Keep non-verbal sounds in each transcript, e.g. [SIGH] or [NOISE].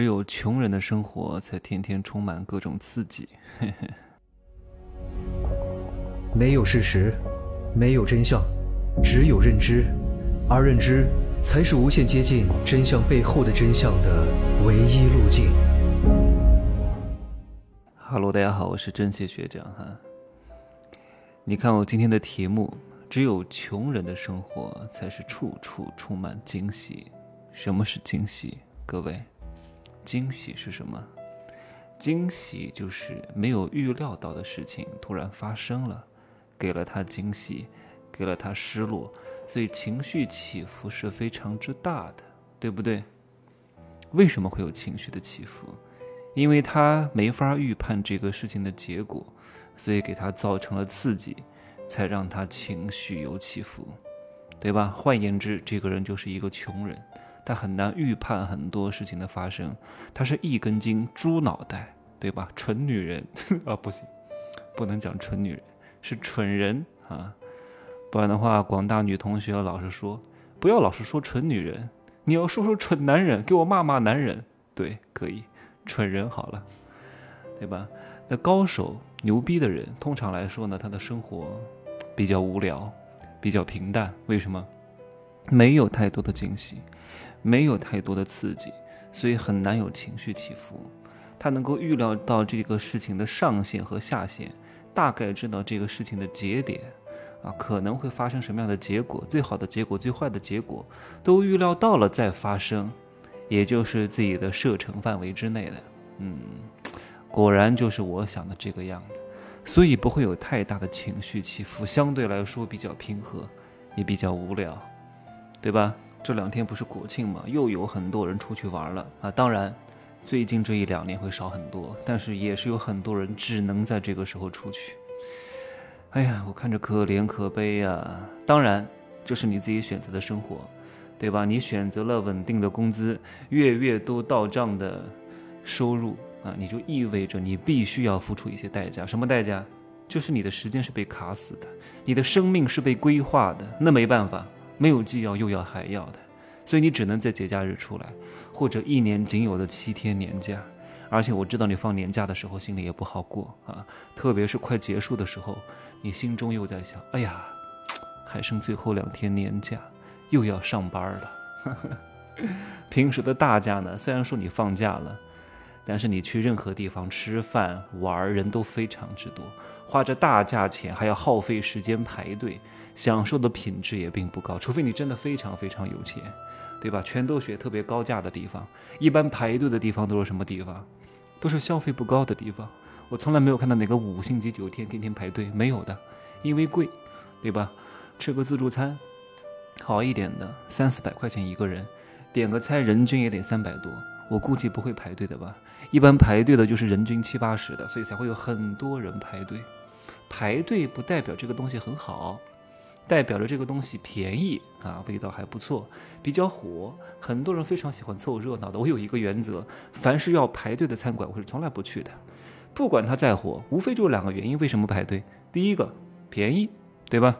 只有穷人的生活才天天充满各种刺激。嘿嘿。没有事实，没有真相，只有认知，而认知才是无限接近真相背后的真相的唯一路径。Hello，大家好，我是真切学长哈。你看我今天的题目，只有穷人的生活才是处处充满惊喜。什么是惊喜？各位？惊喜是什么？惊喜就是没有预料到的事情突然发生了，给了他惊喜，给了他失落，所以情绪起伏是非常之大的，对不对？为什么会有情绪的起伏？因为他没法预判这个事情的结果，所以给他造成了刺激，才让他情绪有起伏，对吧？换言之，这个人就是一个穷人。他很难预判很多事情的发生，他是一根筋、猪脑袋，对吧？蠢女人 [LAUGHS] 啊，不行，不能讲蠢女人，是蠢人啊，不然的话，广大女同学老是说，不要老是说蠢女人，你要说说蠢男人，给我骂骂男人，对，可以，蠢人好了，对吧？那高手、牛逼的人，通常来说呢，他的生活比较无聊，比较平淡，为什么？没有太多的惊喜。没有太多的刺激，所以很难有情绪起伏。他能够预料到这个事情的上限和下限，大概知道这个事情的节点，啊，可能会发生什么样的结果，最好的结果、最坏的结果，都预料到了再发生，也就是自己的射程范围之内的。嗯，果然就是我想的这个样子，所以不会有太大的情绪起伏，相对来说比较平和，也比较无聊，对吧？这两天不是国庆嘛，又有很多人出去玩了啊！当然，最近这一两年会少很多，但是也是有很多人只能在这个时候出去。哎呀，我看着可怜可悲呀！当然，这是你自己选择的生活，对吧？你选择了稳定的工资，月月都到账的收入啊，你就意味着你必须要付出一些代价。什么代价？就是你的时间是被卡死的，你的生命是被规划的。那没办法。没有既要又要还要的，所以你只能在节假日出来，或者一年仅有的七天年假。而且我知道你放年假的时候心里也不好过啊，特别是快结束的时候，你心中又在想：哎呀，还剩最后两天年假，又要上班了。[LAUGHS] 平时的大假呢，虽然说你放假了，但是你去任何地方吃饭玩，人都非常之多，花着大价钱还要耗费时间排队。享受的品质也并不高，除非你真的非常非常有钱，对吧？全都选特别高价的地方，一般排队的地方都是什么地方？都是消费不高的地方。我从来没有看到哪个五星级酒店天天排队，没有的，因为贵，对吧？吃个自助餐，好一点的三四百块钱一个人，点个菜人均也得三百多，我估计不会排队的吧？一般排队的就是人均七八十的，所以才会有很多人排队。排队不代表这个东西很好。代表着这个东西便宜啊，味道还不错，比较火，很多人非常喜欢凑热闹的。我有一个原则，凡是要排队的餐馆，我是从来不去的，不管它再火，无非就是两个原因，为什么排队？第一个便宜，对吧？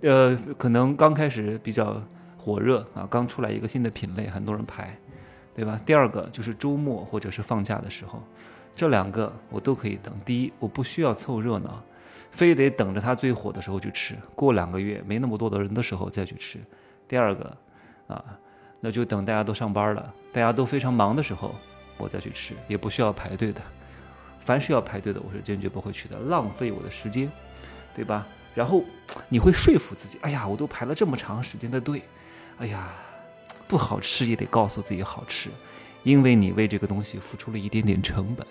呃，可能刚开始比较火热啊，刚出来一个新的品类，很多人排，对吧？第二个就是周末或者是放假的时候，这两个我都可以等。第一，我不需要凑热闹。非得等着它最火的时候去吃，过两个月没那么多的人的时候再去吃。第二个，啊，那就等大家都上班了，大家都非常忙的时候，我再去吃，也不需要排队的。凡是要排队的，我是坚决不会去的，浪费我的时间，对吧？然后你会说服自己，哎呀，我都排了这么长时间的队，哎呀，不好吃也得告诉自己好吃，因为你为这个东西付出了一点点成本。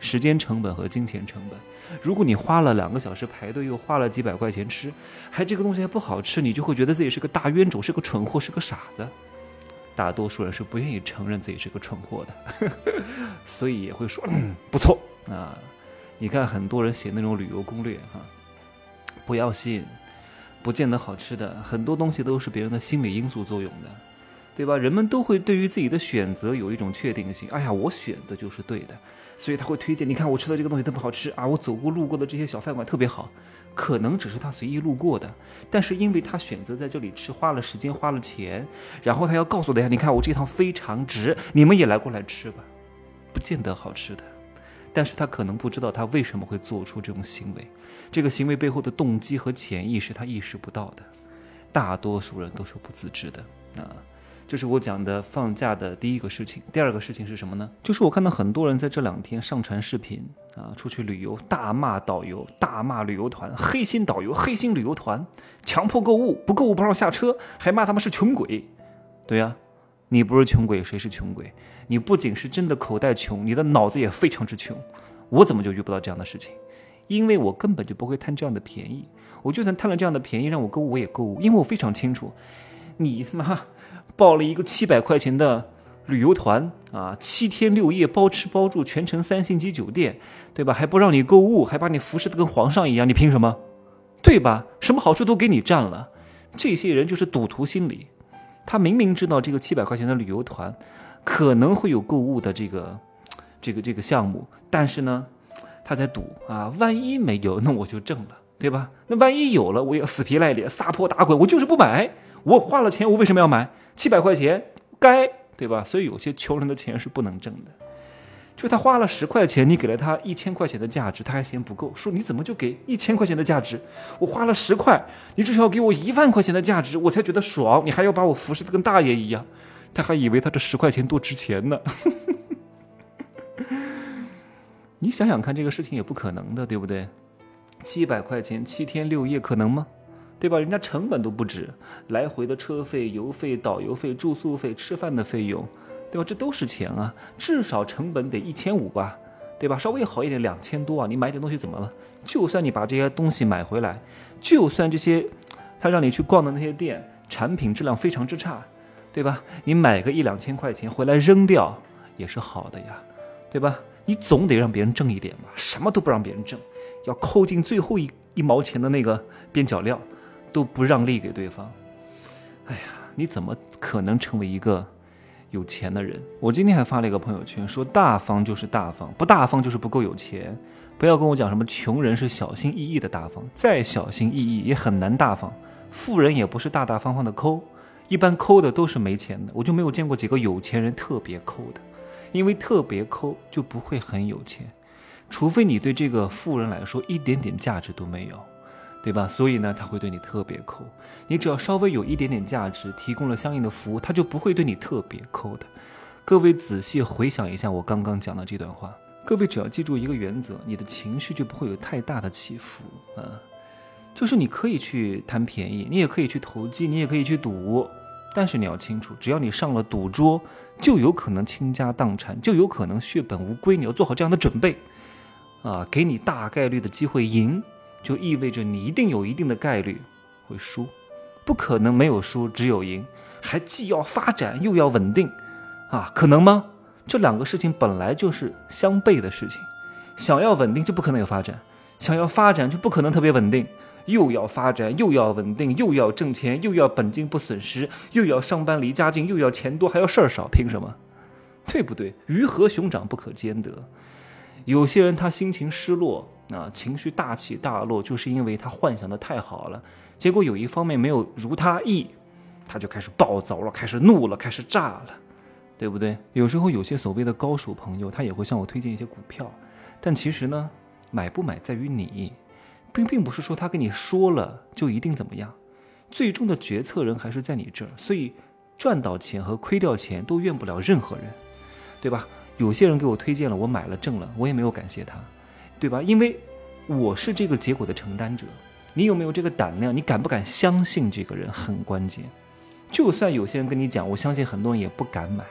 时间成本和金钱成本，如果你花了两个小时排队，又花了几百块钱吃，还这个东西还不好吃，你就会觉得自己是个大冤种，是个蠢货，是个傻子。大多数人是不愿意承认自己是个蠢货的，[LAUGHS] 所以也会说不错啊。你看很多人写那种旅游攻略哈，不要信，不见得好吃的，很多东西都是别人的心理因素作用的。对吧？人们都会对于自己的选择有一种确定性。哎呀，我选的就是对的，所以他会推荐。你看我吃的这个东西特别好吃啊，我走过路过的这些小饭馆特别好。可能只是他随意路过的，但是因为他选择在这里吃，花了时间，花了钱，然后他要告诉大家，你看我这趟非常值，你们也来过来吃吧，不见得好吃的，但是他可能不知道他为什么会做出这种行为，这个行为背后的动机和潜意识他意识不到的，大多数人都是不自知的啊。这是我讲的放假的第一个事情。第二个事情是什么呢？就是我看到很多人在这两天上传视频啊，出去旅游，大骂导游，大骂旅游团，黑心导游，黑心旅游团，强迫购物，不购物不让下车，还骂他们是穷鬼。对呀，你不是穷鬼，谁是穷鬼？你不仅是真的口袋穷，你的脑子也非常之穷。我怎么就遇不到这样的事情？因为我根本就不会贪这样的便宜。我就算贪了这样的便宜，让我购物我也购物，因为我非常清楚，你他妈。报了一个七百块钱的旅游团啊，七天六夜包吃包住，全程三星级酒店，对吧？还不让你购物，还把你服侍的跟皇上一样，你凭什么？对吧？什么好处都给你占了，这些人就是赌徒心理。他明明知道这个七百块钱的旅游团可能会有购物的这个这个这个项目，但是呢，他在赌啊，万一没有，那我就挣了，对吧？那万一有了，我也死皮赖脸撒泼打滚，我就是不买。我花了钱，我为什么要买？七百块钱，该对吧？所以有些穷人的钱是不能挣的。就他花了十块钱，你给了他一千块钱的价值，他还嫌不够，说你怎么就给一千块钱的价值？我花了十块，你至少要给我一万块钱的价值，我才觉得爽。你还要把我服侍的跟大爷一样，他还以为他这十块钱多值钱呢。[LAUGHS] 你想想看，这个事情也不可能的，对不对？七百块钱七天六夜，可能吗？对吧？人家成本都不止，来回的车费、油费、导游费、住宿费、吃饭的费用，对吧？这都是钱啊，至少成本得一千五吧，对吧？稍微好一点两千多啊，你买点东西怎么了？就算你把这些东西买回来，就算这些他让你去逛的那些店产品质量非常之差，对吧？你买个一两千块钱回来扔掉也是好的呀，对吧？你总得让别人挣一点吧，什么都不让别人挣，要扣进最后一一毛钱的那个边角料。都不让利给对方，哎呀，你怎么可能成为一个有钱的人？我今天还发了一个朋友圈，说大方就是大方，不大方就是不够有钱。不要跟我讲什么穷人是小心翼翼的大方，再小心翼翼也很难大方。富人也不是大大方方的抠，一般抠的都是没钱的。我就没有见过几个有钱人特别抠的，因为特别抠就不会很有钱，除非你对这个富人来说一点点价值都没有。对吧？所以呢，他会对你特别抠。你只要稍微有一点点价值，提供了相应的服务，他就不会对你特别抠的。各位仔细回想一下我刚刚讲的这段话。各位只要记住一个原则，你的情绪就不会有太大的起伏啊。就是你可以去贪便宜，你也可以去投机，你也可以去赌，但是你要清楚，只要你上了赌桌，就有可能倾家荡产，就有可能血本无归。你要做好这样的准备啊，给你大概率的机会赢。就意味着你一定有一定的概率会输，不可能没有输只有赢，还既要发展又要稳定，啊，可能吗？这两个事情本来就是相悖的事情，想要稳定就不可能有发展，想要发展就不可能特别稳定，又要发展又要稳定，又要挣钱又要本金不损失，又要上班离家近又要钱多还要事儿少，凭什么？对不对？鱼和熊掌不可兼得。有些人他心情失落。啊，情绪大起大落，就是因为他幻想的太好了，结果有一方面没有如他意，他就开始暴躁了，开始怒了，开始炸了，对不对？有时候有些所谓的高手朋友，他也会向我推荐一些股票，但其实呢，买不买在于你，并并不是说他跟你说了就一定怎么样，最终的决策人还是在你这儿，所以赚到钱和亏掉钱都怨不了任何人，对吧？有些人给我推荐了，我买了挣了，我也没有感谢他。对吧？因为我是这个结果的承担者，你有没有这个胆量？你敢不敢相信这个人很关键？就算有些人跟你讲，我相信很多人也不敢买，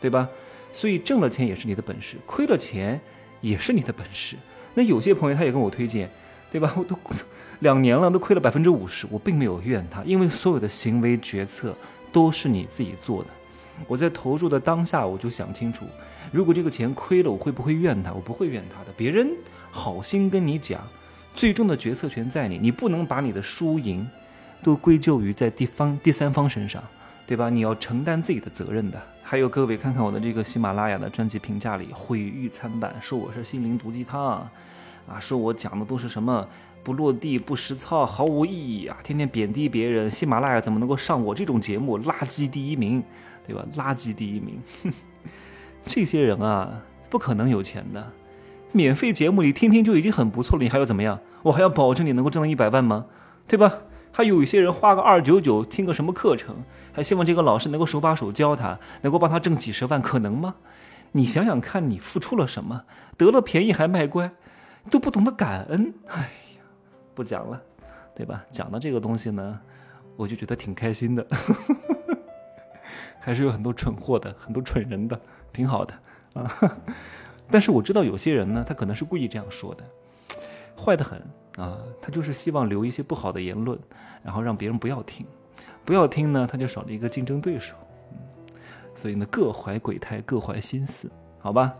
对吧？所以挣了钱也是你的本事，亏了钱也是你的本事。那有些朋友他也跟我推荐，对吧？我都 [LAUGHS] 两年了，都亏了百分之五十，我并没有怨他，因为所有的行为决策都是你自己做的。我在投入的当下，我就想清楚。如果这个钱亏了，我会不会怨他？我不会怨他的。别人好心跟你讲，最终的决策权在你，你不能把你的输赢都归咎于在第方第三方身上，对。吧？你要承担自己的责任的。还有各位，看看我的这个喜马拉雅的专辑评价里，毁誉参半，说我是心灵毒鸡汤，啊，说我讲的都是什么不落地、不实操、毫无意义啊，天天贬低别人。喜马拉雅怎么能够上我这种节目？垃圾第一名，对吧？垃圾第一名，这些人啊，不可能有钱的。免费节目里听听就已经很不错了，你还要怎么样？我还要保证你能够挣到一百万吗？对吧？还有一些人花个二九九听个什么课程，还希望这个老师能够手把手教他，能够帮他挣几十万，可能吗？你想想看，你付出了什么？得了便宜还卖乖，都不懂得感恩。哎呀，不讲了，对吧？讲到这个东西呢，我就觉得挺开心的。还是有很多蠢货的，[LAUGHS] 很多蠢人的，挺好的啊。但是我知道有些人呢，他可能是故意这样说的，坏的很。啊，他就是希望留一些不好的言论，然后让别人不要听，不要听呢，他就少了一个竞争对手。嗯，所以呢，各怀鬼胎，各怀心思，好吧？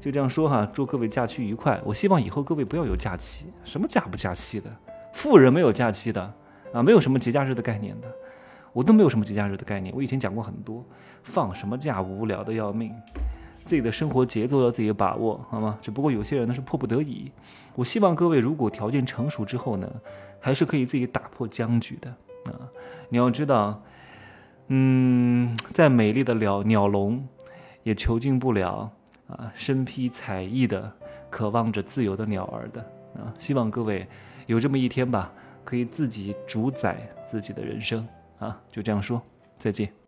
就这样说哈，祝各位假期愉快。我希望以后各位不要有假期，什么假不假期的，富人没有假期的啊，没有什么节假日的概念的，我都没有什么节假日的概念。我以前讲过很多，放什么假，无聊的要命。自己的生活节奏要自己把握，好吗？只不过有些人呢是迫不得已。我希望各位如果条件成熟之后呢，还是可以自己打破僵局的啊！你要知道，嗯，再美丽的鸟鸟笼，也囚禁不了啊身披彩翼的、渴望着自由的鸟儿的啊！希望各位有这么一天吧，可以自己主宰自己的人生啊！就这样说，再见。